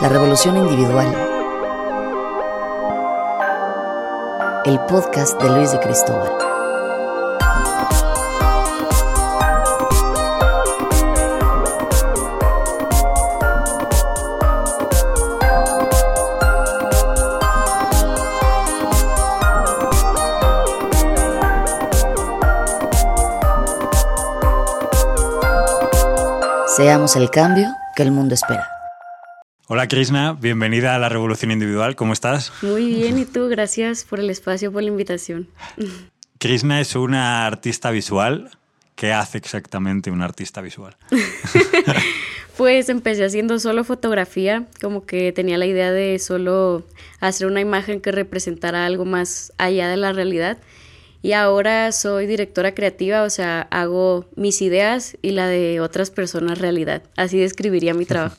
La revolución individual. El podcast de Luis de Cristóbal. Seamos el cambio que el mundo espera. Hola Krishna, bienvenida a la Revolución Individual, ¿cómo estás? Muy bien, ¿y tú? Gracias por el espacio, por la invitación. Krishna es una artista visual. ¿Qué hace exactamente un artista visual? pues empecé haciendo solo fotografía, como que tenía la idea de solo hacer una imagen que representara algo más allá de la realidad. Y ahora soy directora creativa, o sea, hago mis ideas y la de otras personas realidad. Así describiría mi trabajo.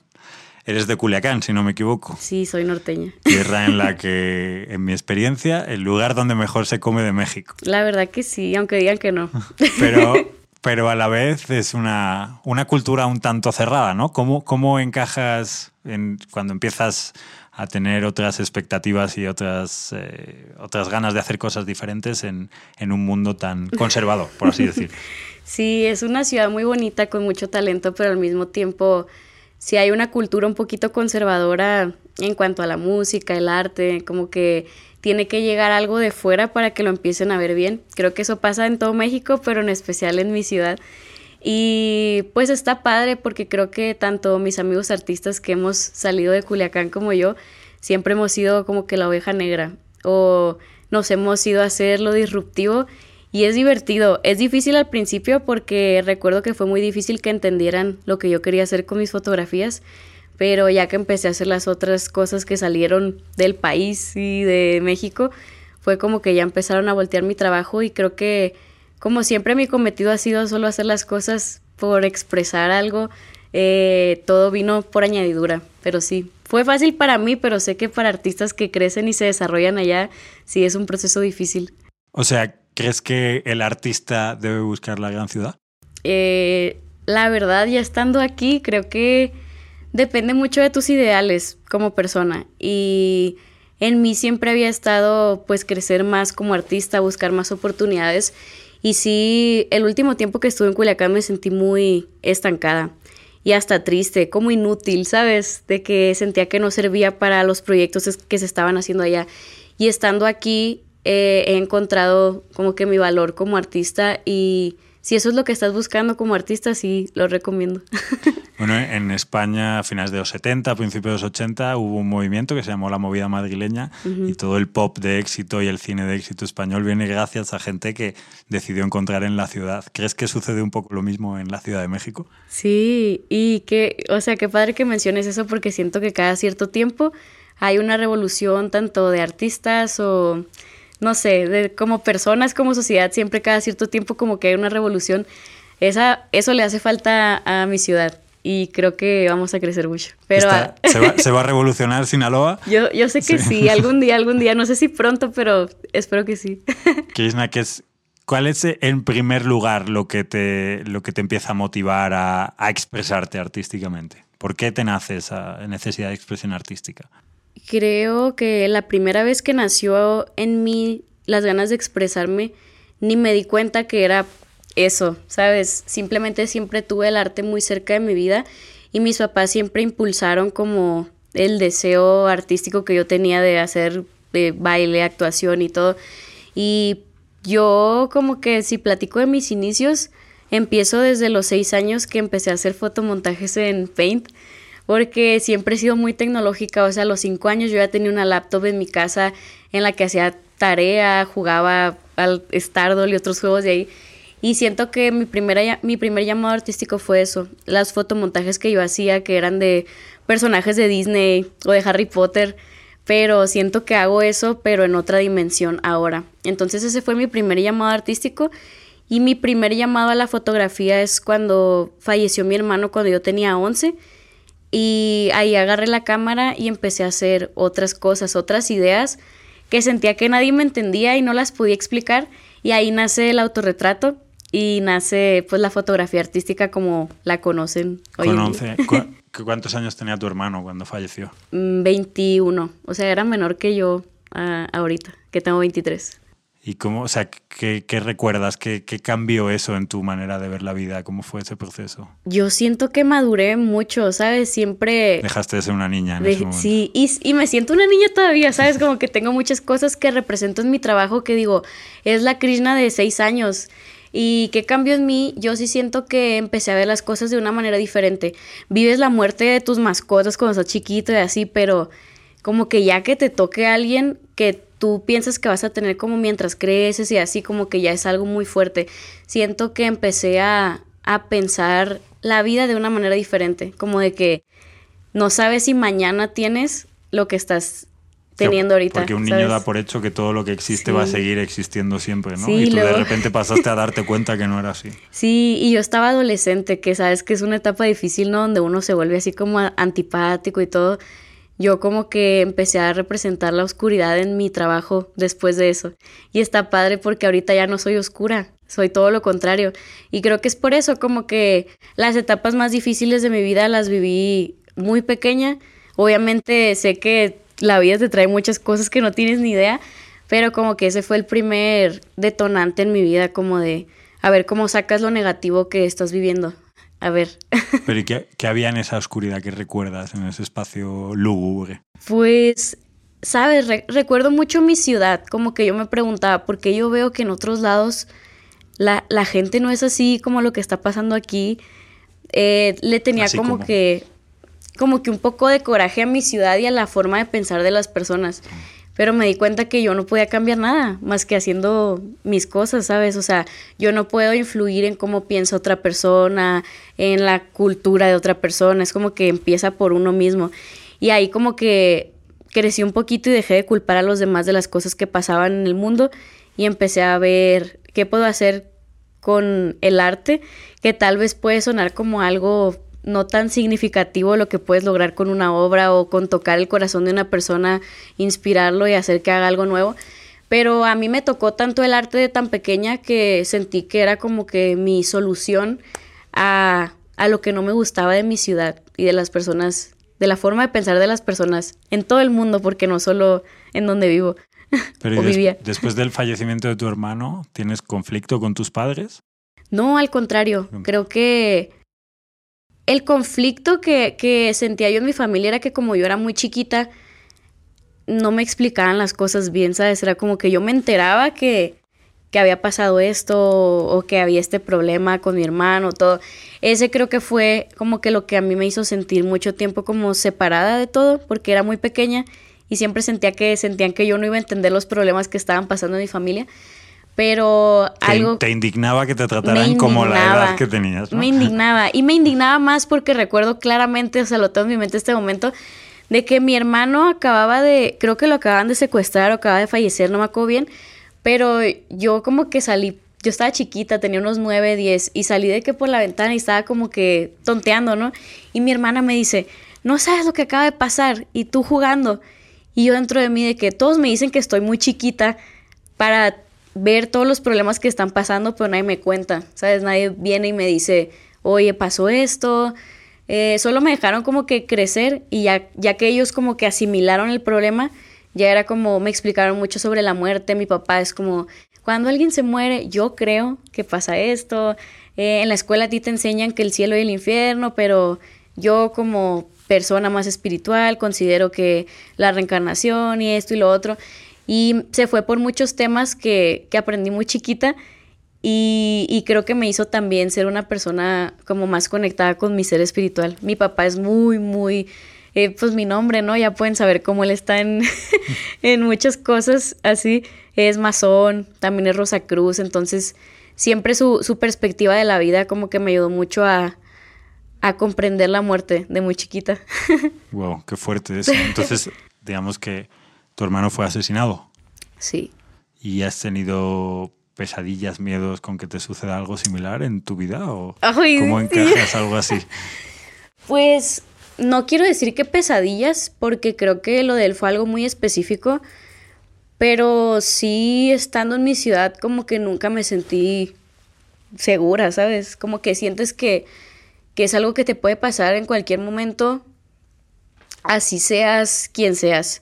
Eres de Culiacán, si no me equivoco. Sí, soy norteña. Tierra en la que, en mi experiencia, el lugar donde mejor se come de México. La verdad que sí, aunque digan que no. Pero, pero a la vez es una, una cultura un tanto cerrada, ¿no? ¿Cómo, cómo encajas en, cuando empiezas a tener otras expectativas y otras, eh, otras ganas de hacer cosas diferentes en, en un mundo tan conservado, por así decir? Sí, es una ciudad muy bonita, con mucho talento, pero al mismo tiempo si hay una cultura un poquito conservadora en cuanto a la música, el arte, como que tiene que llegar algo de fuera para que lo empiecen a ver bien. Creo que eso pasa en todo México, pero en especial en mi ciudad. Y pues está padre porque creo que tanto mis amigos artistas que hemos salido de Culiacán como yo, siempre hemos sido como que la oveja negra o nos hemos ido a hacer lo disruptivo y es divertido. Es difícil al principio porque recuerdo que fue muy difícil que entendieran lo que yo quería hacer con mis fotografías, pero ya que empecé a hacer las otras cosas que salieron del país y de México, fue como que ya empezaron a voltear mi trabajo y creo que como siempre mi cometido ha sido solo hacer las cosas por expresar algo, eh, todo vino por añadidura, pero sí, fue fácil para mí, pero sé que para artistas que crecen y se desarrollan allá, sí es un proceso difícil. O sea, ¿Crees que el artista debe buscar la gran ciudad? Eh, la verdad, ya estando aquí, creo que depende mucho de tus ideales como persona. Y en mí siempre había estado, pues, crecer más como artista, buscar más oportunidades. Y sí, el último tiempo que estuve en Culiacán me sentí muy estancada y hasta triste, como inútil, ¿sabes? De que sentía que no servía para los proyectos que se estaban haciendo allá. Y estando aquí, eh, he encontrado como que mi valor como artista y si eso es lo que estás buscando como artista, sí, lo recomiendo. Bueno, en España a finales de los 70, principios de los 80, hubo un movimiento que se llamó la movida madrileña y todo el pop de éxito y el cine de éxito español viene gracias a gente que decidió encontrar en la ciudad. ¿Crees que sucede un poco lo mismo en la Ciudad de México? Sí, y que, o sea, qué padre que menciones eso porque siento que cada cierto tiempo hay una revolución tanto de artistas o no sé, de, como personas, como sociedad, siempre cada cierto tiempo como que hay una revolución. Esa, eso le hace falta a, mi ciudad y creo que vamos a crecer mucho. Pero ¿se, va, a revolucionar Sinaloa? Yo, yo sé que sí. algún día, algún día, no sé si pronto, pero espero que sí. Krishna, ¿qué es, ¿cuál es en primer lugar lo que te, lo que te empieza a motivar a, a expresarte artísticamente? ¿Por qué te nace esa necesidad de expresión artística? Creo que la primera vez que nació en mí las ganas de expresarme, ni me di cuenta que era eso, ¿sabes? Simplemente siempre tuve el arte muy cerca de mi vida y mis papás siempre impulsaron como el deseo artístico que yo tenía de hacer baile, actuación y todo. Y yo como que si platico de mis inicios, empiezo desde los seis años que empecé a hacer fotomontajes en Paint porque siempre he sido muy tecnológica, o sea, a los cinco años yo ya tenía una laptop en mi casa en la que hacía tarea, jugaba al Stardoll y otros juegos de ahí. Y siento que mi, primera, mi primer llamado artístico fue eso, las fotomontajes que yo hacía, que eran de personajes de Disney o de Harry Potter, pero siento que hago eso, pero en otra dimensión ahora. Entonces ese fue mi primer llamado artístico y mi primer llamado a la fotografía es cuando falleció mi hermano cuando yo tenía 11 y ahí agarré la cámara y empecé a hacer otras cosas, otras ideas que sentía que nadie me entendía y no las podía explicar. Y ahí nace el autorretrato y nace pues la fotografía artística como la conocen hoy en día. ¿Cuántos años tenía tu hermano cuando falleció? 21. Mm, o sea, era menor que yo ah, ahorita, que tengo 23. ¿Y cómo, o sea, qué, recuerdas? ¿Qué, ¿Qué, cambió eso en tu manera de ver la vida? ¿Cómo fue ese proceso? Yo siento que maduré mucho, ¿sabes? Siempre... Dejaste de ser una niña en ese momento. Sí, y, y, me siento una niña todavía, ¿sabes? Como que tengo muchas cosas que represento en mi trabajo que digo, es la Krishna de seis años. ¿Y qué cambió en mí? Yo sí siento que empecé a ver las cosas de una manera diferente. Vives la muerte de tus mascotas cuando estás chiquito y así, pero como que ya que te toque a alguien que tú piensas que vas a tener como mientras creces y así como que ya es algo muy fuerte. Siento que empecé a, pensar la vida de una manera diferente, como de que no sabes si mañana tienes lo que estás teniendo ahorita. Porque un niño da por hecho que todo lo que existe va a seguir existiendo siempre, ¿no? y tú de repente pasaste a darte cuenta que no era así. Sí, y yo estaba adolescente, que sabes que es una etapa difícil, ¿no? Donde uno se vuelve así como antipático y todo yo como que empecé a representar la oscuridad en mi trabajo después de eso. Y está padre porque ahorita ya no soy oscura, soy todo lo contrario. Y creo que es por eso como que las etapas más difíciles de mi vida las viví muy pequeña. Obviamente sé que la vida te trae muchas cosas que no tienes ni idea, pero como que ese fue el primer detonante en mi vida como de a ver cómo sacas lo negativo que estás viviendo. A ver. ¿Pero qué, había en esa oscuridad que recuerdas, en ese espacio lúgubre? Pues, sabes, recuerdo mucho mi ciudad, como que yo me preguntaba, ¿por qué yo veo que en otros lados la, gente no es así como lo que está pasando aquí? Eh, le tenía como, que como que un poco de coraje a mi ciudad y a la forma de pensar de las personas pero me di cuenta que yo no podía cambiar nada más que haciendo mis cosas, ¿sabes? O sea, yo no puedo influir en cómo piensa otra persona, en la cultura de otra persona, es como que empieza por uno mismo. Y ahí como que crecí un poquito y dejé de culpar a los demás de las cosas que pasaban en el mundo y empecé a ver qué puedo hacer con el arte, que tal vez puede sonar como algo no tan significativo lo que puedes lograr con una obra o con tocar el corazón de una persona, inspirarlo y hacer que haga algo nuevo. Pero a mí me tocó tanto el arte de tan pequeña que sentí que era como que mi solución a, a lo que no me gustaba de mi ciudad y de las personas, de la forma de pensar de las personas en todo el mundo, porque no solo en donde vivo. Pero vivía. después del fallecimiento de tu hermano, ¿tienes conflicto con tus padres? No, al contrario. Creo que el conflicto que, sentía yo en mi familia era que como yo era muy chiquita, no me explicaban las cosas bien, ¿sabes? Era como que yo me enteraba que, que había pasado esto o que había este problema con mi hermano, todo. Ese creo que fue como que lo que a mí me hizo sentir mucho tiempo como separada de todo, porque era muy pequeña y siempre sentía que sentían que yo no iba a entender los problemas que estaban pasando en mi familia pero algo... Te indignaba que te trataran como la edad que tenías, Me indignaba. Y me indignaba más porque recuerdo claramente, o sea, lo tengo en mi mente este momento, de que mi hermano acababa de, creo que lo acababan de secuestrar o acaba de fallecer, no me acuerdo bien, pero yo como que salí, yo estaba chiquita, tenía unos 9, 10, y salí de que por la ventana y estaba como que tonteando, ¿no? Y mi hermana me dice, no sabes lo que acaba de pasar, y tú jugando. Y yo dentro de mí de que todos me dicen que estoy muy chiquita para ver todos los problemas que están pasando, pero nadie me cuenta, ¿sabes? Nadie viene y me dice, oye, pasó esto. Eh, solo me dejaron como que crecer y ya, ya que ellos como que asimilaron el problema, ya era como, me explicaron mucho sobre la muerte. Mi papá es como, cuando alguien se muere, yo creo que pasa esto. Eh, en la escuela a ti te enseñan que el cielo y el infierno, pero yo como persona más espiritual considero que la reencarnación y esto y lo otro. Y se fue por muchos temas que, aprendí muy chiquita y, creo que me hizo también ser una persona como más conectada con mi ser espiritual. Mi papá es muy, muy, eh, pues mi nombre, ¿no? Ya pueden saber cómo él está en, en muchas cosas así. Es masón, también es Rosa Cruz, entonces siempre su, su perspectiva de la vida como que me ayudó mucho a, a comprender la muerte de muy chiquita. wow, qué fuerte eso. Entonces, digamos que tu hermano fue asesinado. Sí. ¿Y has tenido pesadillas, miedos con que te suceda algo similar en tu vida? ¿O cómo encajas algo así? Pues no quiero decir que pesadillas, porque creo que lo de él fue algo muy específico, pero sí estando en mi ciudad como que nunca me sentí segura, ¿sabes? Como que sientes que, que es algo que te puede pasar en cualquier momento, así seas quien seas.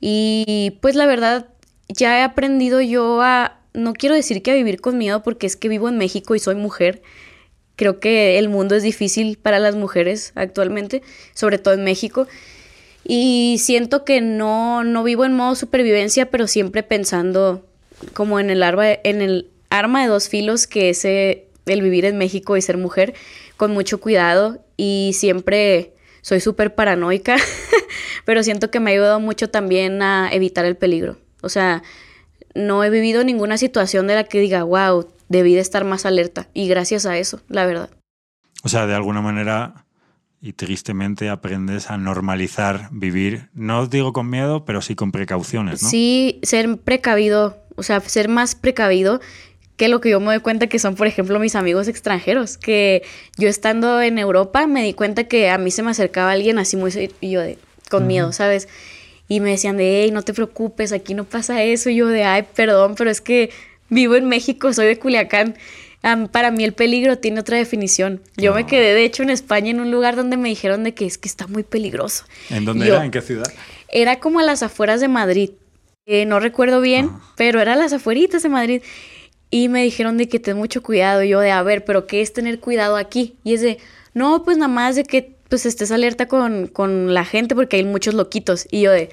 Y pues la verdad, ya he aprendido yo a, no quiero decir que a vivir con miedo porque es que vivo en México y soy mujer. Creo que el mundo es difícil para las mujeres actualmente, sobre todo en México. Y siento que no, no vivo en modo supervivencia, pero siempre pensando como en el arma, en el arma de dos filos que es eh, el vivir en México y ser mujer, con mucho cuidado y siempre soy súper paranoica, pero siento que me ha ayudado mucho también a evitar el peligro. O sea, no he vivido ninguna situación de la que diga, wow, debí de estar más alerta. Y gracias a eso, la verdad. O sea, de alguna manera y tristemente aprendes a normalizar vivir, no os digo con miedo, pero sí con precauciones, ¿no? Sí, ser precavido, o sea, ser más precavido que lo que yo me doy cuenta que son, por ejemplo, mis amigos extranjeros, que yo estando en Europa me di cuenta que a mí se me acercaba alguien así muy y yo de con miedo, ¿sabes? Y me decían de, hey, no te preocupes, aquí no pasa eso. Y yo de, ay, perdón, pero es que vivo en México, soy de Culiacán. para mí el peligro tiene otra definición. Yo me ah. quedé, de hecho, en España, en un lugar donde me dijeron de que es que está muy peligroso. ¿En dónde era? ¿En qué ciudad? Era como a las afueras de Madrid. no recuerdo bien, ah. pero era a las afueritas de Madrid. Y me dijeron de que ten mucho cuidado. Y yo de, a ver, pero ¿qué es tener cuidado aquí? Y es de, no, pues nada más de que pues estés alerta con, con la gente porque hay muchos loquitos. Y yo de,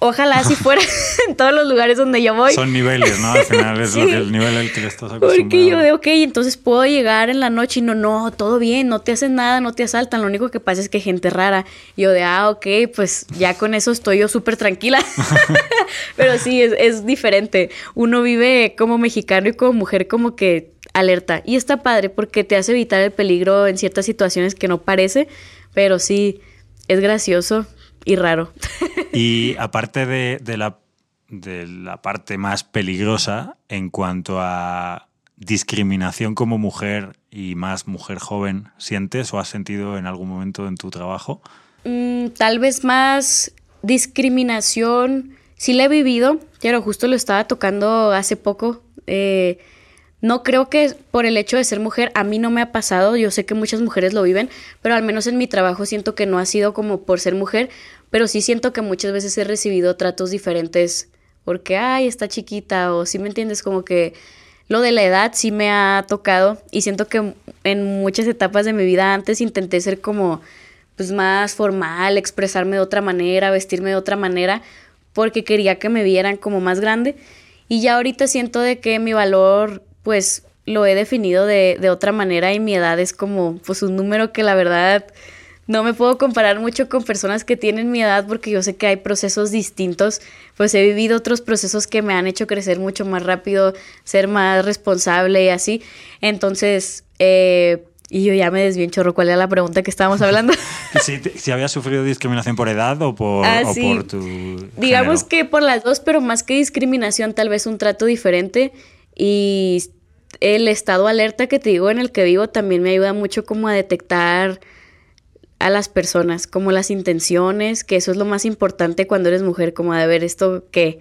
Ojalá si fuera en todos los lugares donde yo voy. Son niveles, ¿no? Al final es el nivel al que le estás acostumbrado. Porque yo de, ok, entonces puedo llegar en la noche y no, no, todo bien, no te hacen nada, no te asaltan. Lo único que pasa es que gente rara. Yo de, ah, ok, pues ya con eso estoy yo súper tranquila. Pero sí, es, es diferente. Uno vive como mexicano y como mujer como que alerta. Y está padre porque te hace evitar el peligro en ciertas situaciones que no parece. Pero sí, es gracioso y raro. Y aparte de, la, de la parte más peligrosa en cuanto a discriminación como mujer y más mujer joven, ¿sientes o has sentido en algún momento en tu trabajo? Mm, tal vez más discriminación, sí la he vivido, pero justo lo estaba tocando hace poco. Eh, no creo que por el hecho de ser mujer a mí no me ha pasado, yo sé que muchas mujeres lo viven, pero al menos en mi trabajo siento que no ha sido como por ser mujer, pero sí siento que muchas veces he recibido tratos diferentes porque, ay, está chiquita o si me entiendes, como que lo de la edad sí me ha tocado y siento que en muchas etapas de mi vida antes intenté ser como pues más formal, expresarme de otra manera, vestirme de otra manera, porque quería que me vieran como más grande. Y ya ahorita siento de que mi valor, pues, lo he definido de, de otra manera y mi edad es como, pues, un número que la verdad no me puedo comparar mucho con personas que tienen mi edad porque yo sé que hay procesos distintos, pues he vivido otros procesos que me han hecho crecer mucho más rápido, ser más responsable y así. Entonces, eh, y yo ya me desvié un chorro. ¿Cuál era la pregunta que estábamos hablando? si, si había sufrido discriminación por edad o por, ah, por tu. Digamos que por las dos, pero más que discriminación, tal vez un trato diferente. Y el estado alerta que te digo en el que vivo también me ayuda mucho como a detectar a las personas, como las intenciones, que eso es lo más importante cuando eres mujer, como de ver esto qué,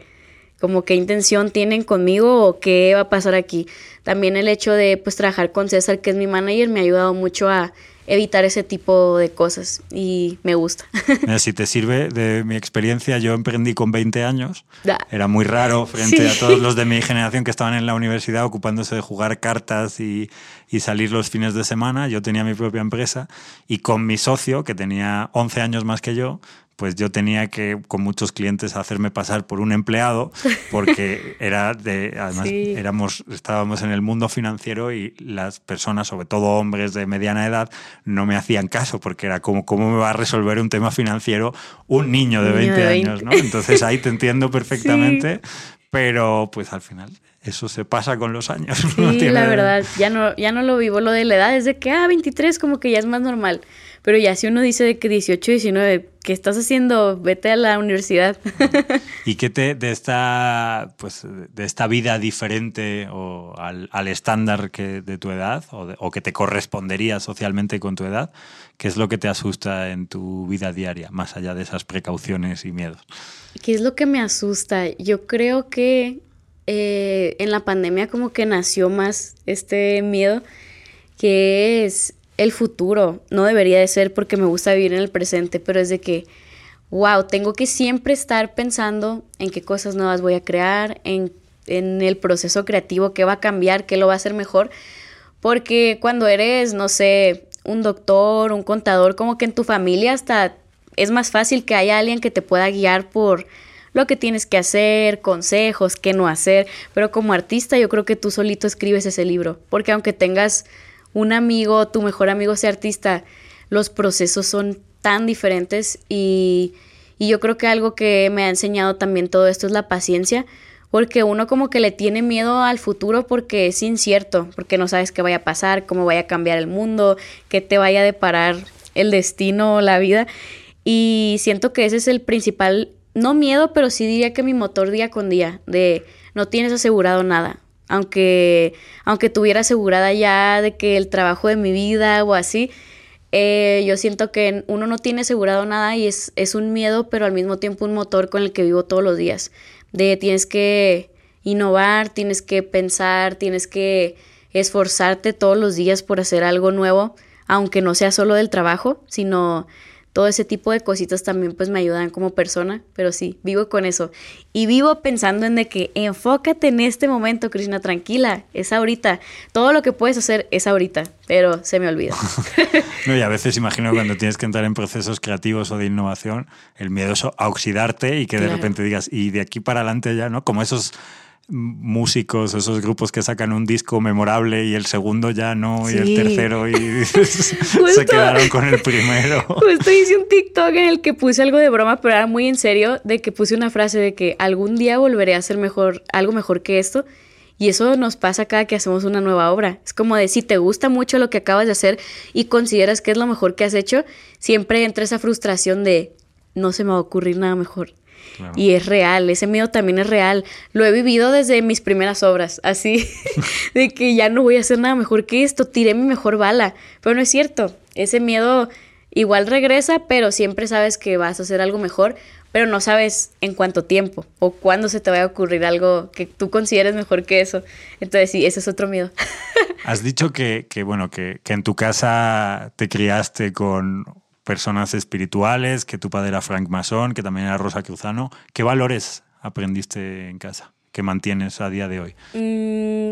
como qué intención tienen conmigo o qué va a pasar aquí. También el hecho de pues trabajar con César, que es mi manager, me ha ayudado mucho a evitar ese tipo de cosas y me gusta. si te sirve de mi experiencia, yo emprendí con 20 años. Era muy raro frente a todos los de mi generación que estaban en la universidad ocupándose de jugar cartas y, y, salir los fines de semana. Yo tenía mi propia empresa y con mi socio, que tenía 11 años más que yo, pues yo tenía que con muchos clientes hacerme pasar por un empleado porque era de además éramos estábamos en el mundo financiero y las personas sobre todo hombres de mediana edad no me hacían caso porque era como cómo me va a resolver un tema financiero un niño de 20, años ¿no? entonces ahí te entiendo perfectamente pero pues al final eso se pasa con los años. Sí, la verdad, ya no, ya no lo vivo. Lo de la edad es de que, ah, 23 como que ya es más normal. Pero ya si uno dice de que 18, 19, ¿qué estás haciendo? Vete a la universidad. ¿Y qué te, de esta, pues, de esta vida diferente o al, al estándar que, de tu edad o, o que te correspondería socialmente con tu edad, qué es lo que te asusta en tu vida diaria, más allá de esas precauciones y miedos? ¿Qué es lo que me asusta? Yo creo que eh, en la pandemia como que nació más este miedo, que es el futuro, no debería de ser porque me gusta vivir en el presente, pero es de que, wow, tengo que siempre estar pensando en qué cosas nuevas voy a crear, en, en el proceso creativo, qué va a cambiar, qué lo va a hacer mejor, porque cuando eres, no sé, un doctor, un contador, como que en tu familia hasta es más fácil que haya alguien que te pueda guiar por lo que tienes que hacer, consejos, qué no hacer, pero como artista yo creo que tú solito escribes ese libro, porque aunque tengas un amigo, tu mejor amigo sea artista, los procesos son tan diferentes y, y yo creo que algo que me ha enseñado también todo esto es la paciencia, porque uno como que le tiene miedo al futuro porque es incierto, porque no sabes qué vaya a pasar, cómo vaya a cambiar el mundo, qué te vaya a deparar el destino o la vida. Y siento que ese es el principal, no miedo, pero sí diría que mi motor día con día, de no tienes asegurado nada. Aunque, aunque tuviera asegurada ya de que el trabajo de mi vida o así, eh, yo siento que uno no tiene asegurado nada y es, es un miedo, pero al mismo tiempo un motor con el que vivo todos los días. De tienes que innovar, tienes que pensar, tienes que esforzarte todos los días por hacer algo nuevo, aunque no sea solo del trabajo, sino todo ese tipo de cositas también pues me ayudan como persona, pero sí, vivo con eso. Y vivo pensando en de que enfócate en este momento, Krishna, tranquila, es ahorita. Todo lo que puedes hacer es ahorita, pero se me olvida. no, y a veces imagino cuando tienes que entrar en procesos creativos o de innovación, el miedo es a oxidarte y que de repente digas, y de aquí para adelante ya, ¿no? Como esos músicos, esos grupos que sacan un disco memorable y el segundo ya no, y el tercero y se quedaron con el primero. Justo hice un TikTok en el que puse algo de broma, pero era muy en serio, de que puse una frase de que algún día volveré a hacer mejor, algo mejor que esto. Y eso nos pasa cada que hacemos una nueva obra. Es como de si te gusta mucho lo que acabas de hacer y consideras que es lo mejor que has hecho, siempre entra esa frustración de no se me va a ocurrir nada mejor. Y es real, ese miedo también es real. Lo he vivido desde mis primeras obras, así, de que ya no voy a hacer nada mejor que esto, tiré mi mejor bala. Pero no es cierto, ese miedo igual regresa, pero siempre sabes que vas a hacer algo mejor, pero no sabes en cuánto tiempo o cuándo se te va a ocurrir algo que tú consideres mejor que eso. Entonces sí, ese es otro miedo. Has dicho que, que bueno, que, que en tu casa te criaste con personas espirituales, que tu padre era Frank Mason, que también era Rosa Cruzano. ¿Qué valores aprendiste en casa que mantienes a día de hoy? Mm,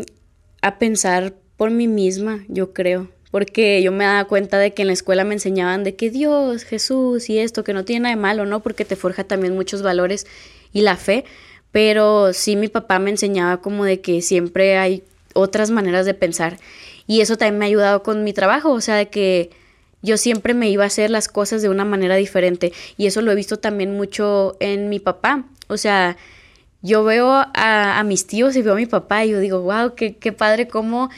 a pensar por mí misma, yo creo. Porque yo me daba cuenta de que en la escuela me enseñaban de que Dios, Jesús y esto, que no tiene nada de malo, ¿no? Porque te forja también muchos valores y la fe. Pero sí mi papá me enseñaba como de que siempre hay otras maneras de pensar. Y eso también me ha ayudado con mi trabajo, o sea, de que yo siempre me iba a hacer las cosas de una manera diferente y eso lo he visto también mucho en mi papá. O sea, yo veo a, mis tíos y veo a mi papá y yo digo, wow, qué, qué padre cómo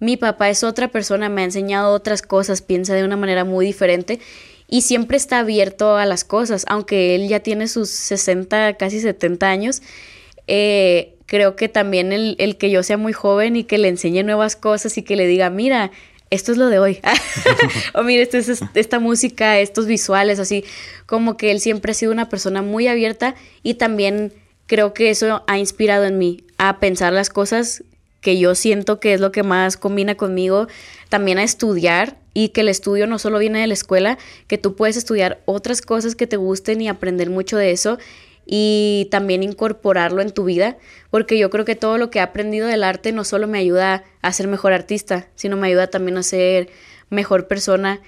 mi papá es otra persona, me ha enseñado otras cosas, piensa de una manera muy diferente y siempre está abierto a las cosas, aunque él ya tiene sus 60, casi 70 años. Eh, creo que también el, el, que yo sea muy joven y que le enseñe nuevas cosas y que le diga, mira, esto es lo de hoy. o mire, esto es esta música, estos visuales, así como que él siempre ha sido una persona muy abierta y también creo que eso ha inspirado en mí a pensar las cosas que yo siento que es lo que más combina conmigo, también a estudiar y que el estudio no solo viene de la escuela, que tú puedes estudiar otras cosas que te gusten y aprender mucho de eso y también incorporarlo en tu vida, porque yo creo que todo lo que he aprendido del arte no solo me ayuda a ser mejor artista, sino me ayuda también a ser mejor persona.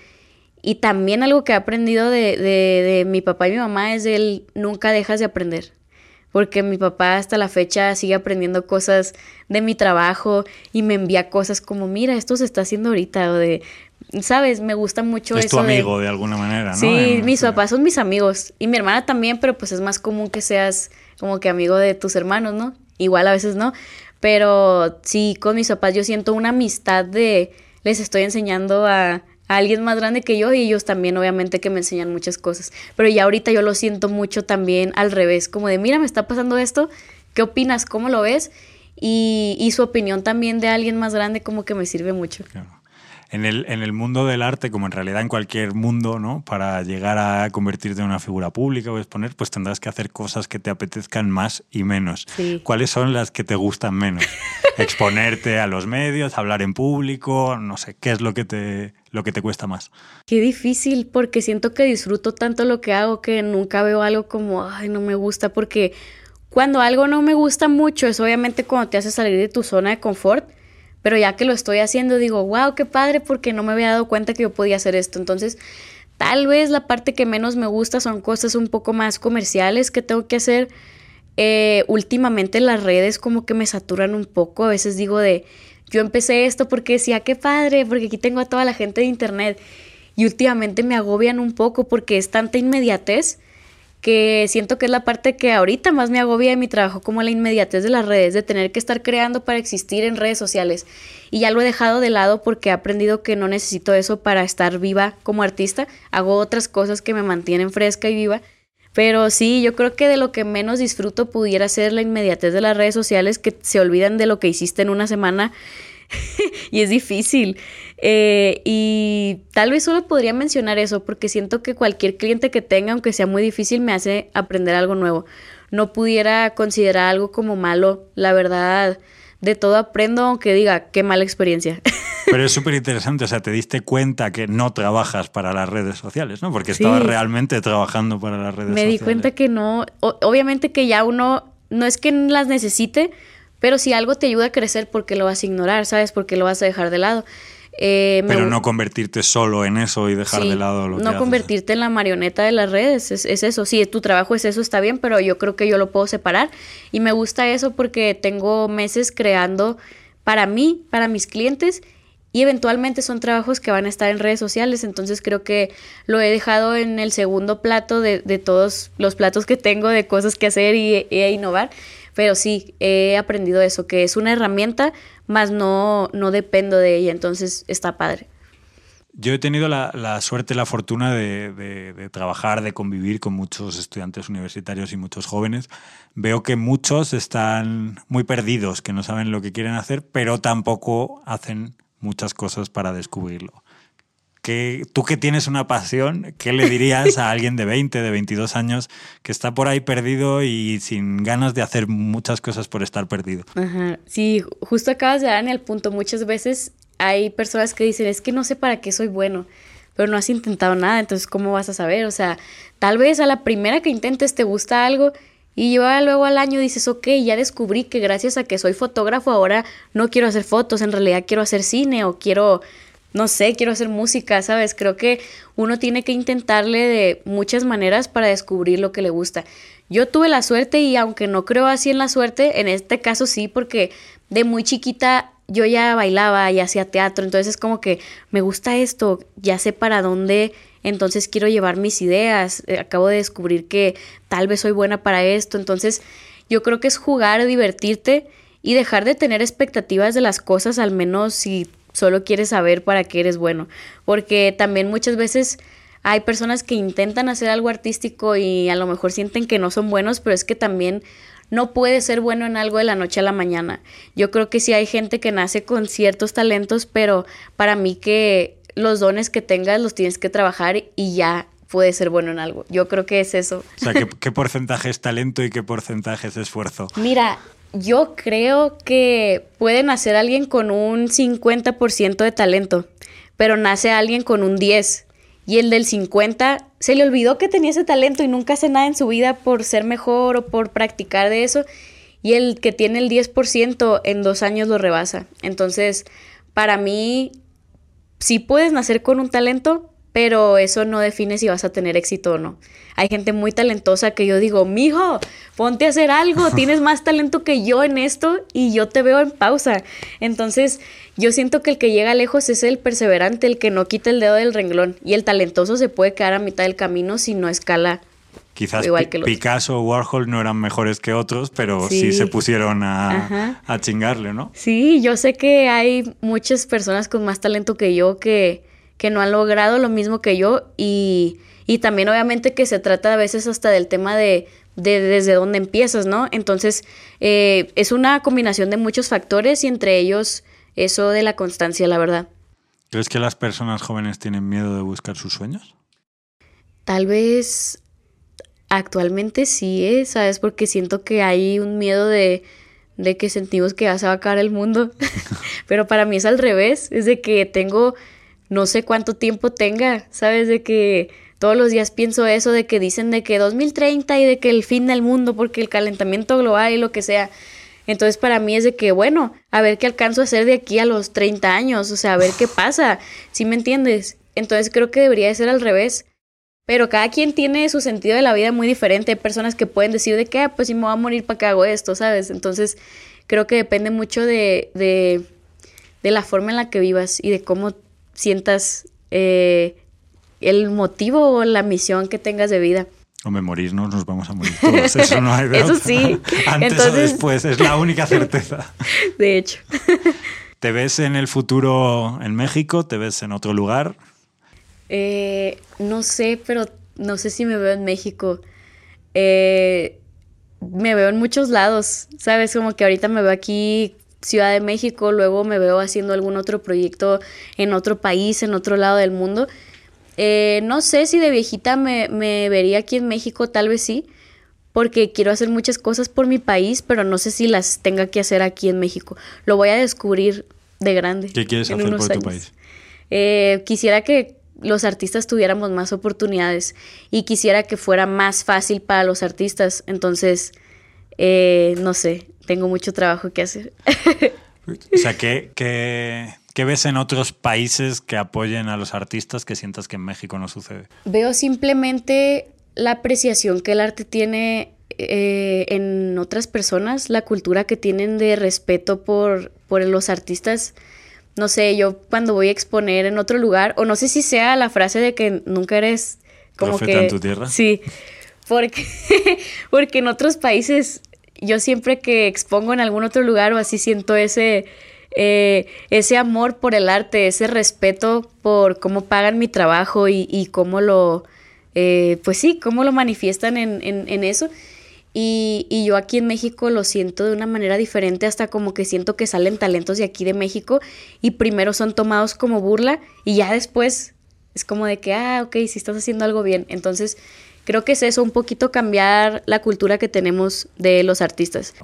Y también algo que he aprendido de, de, mi papá y mi mamá es el nunca dejas de aprender. Porque mi papá hasta la fecha sigue aprendiendo cosas de mi trabajo y me envía cosas como, mira, esto se está haciendo ahorita, o de, ¿sabes? Me gusta mucho es eso. tu amigo de, alguna manera, ¿no? Sí, mis papás son mis amigos y mi hermana también, pero pues es más común que seas como que amigo de tus hermanos, ¿no? Igual a veces no, pero sí, con mis papás yo siento una amistad de les estoy enseñando a, a alguien más grande que yo y ellos también obviamente que me enseñan muchas cosas, pero ya ahorita yo lo siento mucho también al revés, como de mira, me está pasando esto, ¿qué opinas? ¿Cómo lo ves? Y, y su opinión también de alguien más grande como que me sirve mucho. Claro en el, en el mundo del arte, como en realidad en cualquier mundo, ¿no? Para llegar a convertirte en una figura pública o exponer, pues tendrás que hacer cosas que te apetezcan más y menos. ¿Cuáles son las que te gustan menos? Exponerte a los medios, hablar en público, no sé, ¿qué es lo que te, lo que te cuesta más? Qué difícil, porque siento que disfruto tanto lo que hago que nunca veo algo como, ay, no me gusta, porque cuando algo no me gusta mucho es obviamente cuando te hace salir de tu zona de confort, pero ya que lo estoy haciendo digo, wow, qué padre, porque no me había dado cuenta que yo podía hacer esto. Entonces, tal vez la parte que menos me gusta son cosas un poco más comerciales que tengo que hacer. Eh, últimamente las redes como que me saturan un poco, a veces digo de yo empecé esto porque decía, qué padre, porque aquí tengo a toda la gente de internet. Y últimamente me agobian un poco porque es tanta inmediatez que siento que es la parte que ahorita más me agobia de mi trabajo, como la inmediatez de las redes, de tener que estar creando para existir en redes sociales. Y ya lo he dejado de lado porque he aprendido que no necesito eso para estar viva como artista. Hago otras cosas que me mantienen fresca y viva. Pero sí, yo creo que de lo que menos disfruto pudiera ser la inmediatez de las redes sociales que se olvidan de lo que hiciste en una semana y es difícil. Eh, y tal vez solo podría mencionar eso porque siento que cualquier cliente que tenga, aunque sea muy difícil, me hace aprender algo nuevo. No pudiera considerar algo como malo, la verdad. De todo aprendo, aunque diga, qué mala experiencia. Pero es súper interesante, o sea, te diste cuenta que no trabajas para las redes sociales, ¿no? Porque estabas realmente trabajando para las redes sociales. Me di cuenta que no, obviamente que ya uno, no es que las necesite, pero si algo te ayuda a crecer, porque lo vas a ignorar? ¿Sabes? Porque lo vas a dejar de lado. Eh, Pero no convertirte solo en eso y dejar de lado lo que No convertirte en la marioneta de las redes, es, es, eso. Sí, tu trabajo es eso, está bien, pero yo creo que yo lo puedo separar. Y me gusta eso porque tengo meses creando para mí, para mis clientes, y eventualmente son trabajos que van a estar en redes sociales. Entonces creo que lo he dejado en el segundo plato de, de todos los platos que tengo de cosas que hacer y, y innovar. Pero sí, he aprendido eso, que es una herramienta, más no, no dependo de ella, entonces está padre. Yo he tenido la, la suerte, la fortuna de, de, trabajar, de convivir con muchos estudiantes universitarios y muchos jóvenes. Veo que muchos están muy perdidos, que no saben lo que quieren hacer, pero tampoco hacen muchas cosas para descubrirlo tú que tienes una pasión, ¿qué le dirías a alguien de 20, de 22 años que está por ahí perdido y sin ganas de hacer muchas cosas por estar perdido? Ajá. Sí, justo acabas de dar en el punto. Muchas veces hay personas que dicen, es que no sé para qué soy bueno, pero no has intentado nada, entonces ¿cómo vas a saber? O sea, tal vez a la primera que intentes te gusta algo y luego al año dices, ok, ya descubrí que gracias a que soy fotógrafo ahora no quiero hacer fotos, en realidad quiero hacer cine o quiero no sé, quiero hacer música, ¿sabes? Creo que uno tiene que intentarle de muchas maneras para descubrir lo que le gusta. Yo tuve la suerte y aunque no creo así en la suerte, en este caso sí, porque de muy chiquita yo ya bailaba y hacía teatro, entonces es como que me gusta esto, ya sé para dónde, entonces quiero llevar mis ideas, eh, acabo de descubrir que tal vez soy buena para esto, entonces yo creo que es jugar, divertirte y dejar de tener expectativas de las cosas, al menos si solo quieres saber para qué eres bueno. Porque también muchas veces hay personas que intentan hacer algo artístico y a lo mejor sienten que no son buenos, pero es que también no puedes ser bueno en algo de la noche a la mañana. Yo creo que sí hay gente que nace con ciertos talentos, pero para mí que los dones que tengas los tienes que trabajar y ya puedes ser bueno en algo. Yo creo que es eso. O sea, ¿qué, qué porcentaje es talento y qué porcentaje es esfuerzo? Mira, yo creo que puede nacer alguien con un 50% de talento, pero nace alguien con un 10. Y el del 50 se le olvidó que tenía ese talento y nunca hace nada en su vida por ser mejor o por practicar de eso. Y el que tiene el 10% en dos años lo rebasa. Entonces, para mí, sí puedes nacer con un talento, pero eso no define si vas a tener éxito o no. Hay gente muy talentosa que yo digo, mijo, ponte a hacer algo, tienes más talento que yo en esto y yo te veo en pausa. Entonces, yo siento que el que llega lejos es el perseverante, el que no quita el dedo del renglón. Y el talentoso se puede quedar a mitad del camino si no escala. Quizás Picasso o Warhol no eran mejores que otros, pero sí, se pusieron a, a chingarle, ¿no? Sí, yo sé que hay muchas personas con más talento que yo que que no han logrado lo mismo que yo y, y también obviamente que se trata a veces hasta del tema de, de desde dónde empiezas, ¿no? Entonces eh, es una combinación de muchos factores y entre ellos eso de la constancia, la verdad. ¿Crees que las personas jóvenes tienen miedo de buscar sus sueños? Tal vez actualmente sí, ¿eh? ¿sabes? Porque siento que hay un miedo de, de que sentimos que ya se va a acabar el mundo. Pero para mí es al revés, es de que tengo no sé cuánto tiempo tenga, ¿sabes? De que todos los días pienso eso, de que dicen de que 2030 y de que el fin del mundo, porque el calentamiento global y lo que sea. Entonces para mí es de que, bueno, a ver qué alcanzo a hacer de aquí a los 30 años, o sea, a ver qué pasa, ¿sí me entiendes? Entonces creo que debería de ser al revés. Pero cada quien tiene su sentido de la vida muy diferente. Hay personas que pueden decir de que, ah, pues si me voy a morir, ¿para qué hago esto? ¿Sabes? Entonces creo que depende mucho de, de, de la forma en la que vivas y de cómo sientas eh, el motivo o la misión que tengas de vida. Hombre, morirnos nos vamos a morir todos, eso no hay Eso sí. Antes o después, es la única certeza. De hecho. ¿Te ves en el futuro en México? ¿Te ves en otro lugar? Eh, no sé, pero no sé si me veo en México. Eh, me veo en muchos lados, ¿sabes? Como que ahorita me veo aquí, Ciudad de México, luego me veo haciendo algún otro proyecto en otro país, en otro lado del mundo. Eh, no sé si de viejita me, vería aquí en México, tal vez sí, porque quiero hacer muchas cosas por mi país, pero no sé si las tenga que hacer aquí en México. Lo voy a descubrir de grande. ¿Qué quieres hacer por tu país? Eh, quisiera que los artistas tuviéramos más oportunidades y quisiera que fuera más fácil para los artistas. Entonces, eh, no sé, tengo mucho trabajo que hacer. o sea, ¿qué, qué, ¿Qué ves en otros países que apoyen a los artistas que sientas que en México no sucede? Veo simplemente la apreciación que el arte tiene eh, en otras personas, la cultura que tienen de respeto por, por los artistas. No sé, yo cuando voy a exponer en otro lugar, o no sé si sea la frase de que nunca eres como Profeta en tu tierra. Sí, porque, porque en otros países yo siempre que expongo en algún otro lugar o así siento ese eh, ese amor por el arte, ese respeto por cómo pagan mi trabajo y, cómo lo, eh, pues sí, cómo lo manifiestan en, eso. Y, y, yo aquí en México lo siento de una manera diferente, hasta como que siento que salen talentos de aquí de México y primero son tomados como burla y ya después es como de que, ah, ok, si estás haciendo algo bien. Entonces, creo que es eso, un poquito cambiar la cultura que tenemos de los artistas.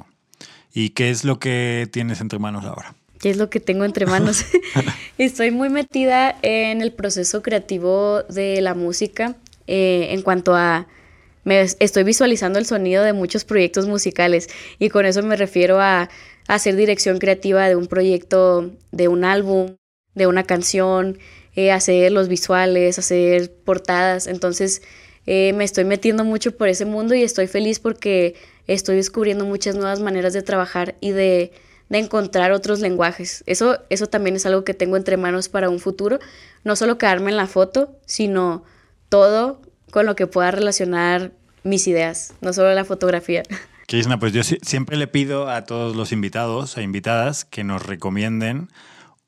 ¿Y qué es lo que tienes entre manos ahora? ¿Qué es lo que tengo entre manos? Estoy muy metida en el proceso creativo de la música eh, en cuanto a... Me estoy visualizando el sonido de muchos proyectos musicales y con eso me refiero a, hacer dirección creativa de un proyecto, de un álbum, de una canción, eh, hacer los visuales, hacer portadas. Entonces eh, me estoy metiendo mucho por ese mundo y estoy feliz porque estoy descubriendo muchas nuevas maneras de trabajar y de de encontrar otros lenguajes. Eso, eso también es algo que tengo entre manos para un futuro. No solo quedarme en la foto, sino todo con lo que pueda relacionar mis ideas, no solo la fotografía. Krishna, pues yo siempre le pido a todos los invitados e invitadas que nos recomienden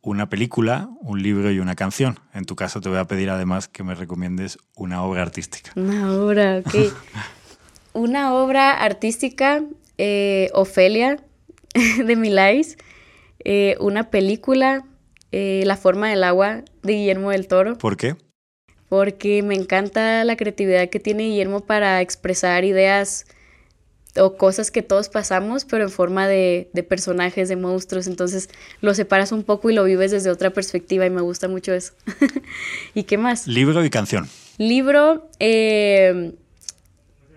una película, un libro y una canción. En tu caso te voy a pedir además que me recomiendes una obra artística. Una obra, ok. una obra artística, eh, Ofelia, de Milais, eh, una película, eh, La forma del agua, de Guillermo del Toro. ¿Por qué? Porque me encanta la creatividad que tiene Guillermo para expresar ideas o cosas que todos pasamos, pero en forma de, personajes, de monstruos. Entonces lo separas un poco y lo vives desde otra perspectiva y me gusta mucho eso. ¿Y qué más? Libro y canción. Libro, eh,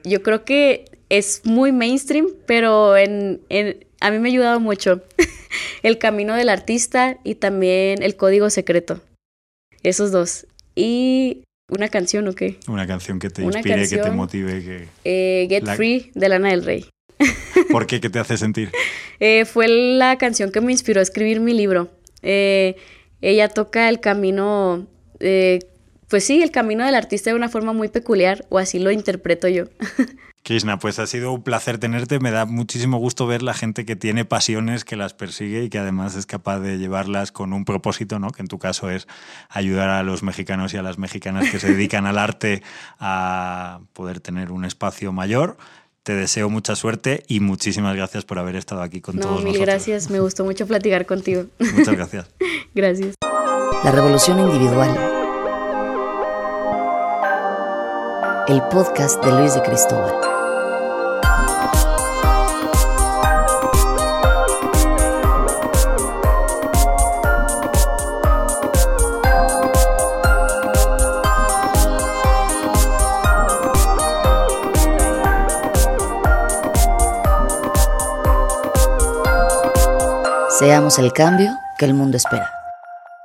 yo creo que es muy mainstream, pero en, a mí me ha ayudado mucho El Camino del Artista y también El Código Secreto. Esos dos. Y una canción o qué? Una canción que te inspire, que te motive. Que... Eh, Get Free de Lana del Rey. ¿Por qué? ¿Qué te hace sentir? Eh, fue la canción que me inspiró a escribir mi libro. Eh, ella toca el camino, pues sí, el camino del artista de una forma muy peculiar, o así lo interpreto yo. Krishna, pues ha sido un placer tenerte. Me da muchísimo gusto ver la gente que tiene pasiones, que las persigue y que además es capaz de llevarlas con un propósito, ¿no? Que en tu caso es ayudar a los mexicanos y a las mexicanas que se dedican al arte a poder tener un espacio mayor. Te deseo mucha suerte y muchísimas gracias por haber estado aquí con todos mil gracias, me gustó mucho platicar contigo. Muchas gracias. gracias. La revolución individual. El podcast de Luis de Cristóbal. Seamos el cambio que el mundo espera.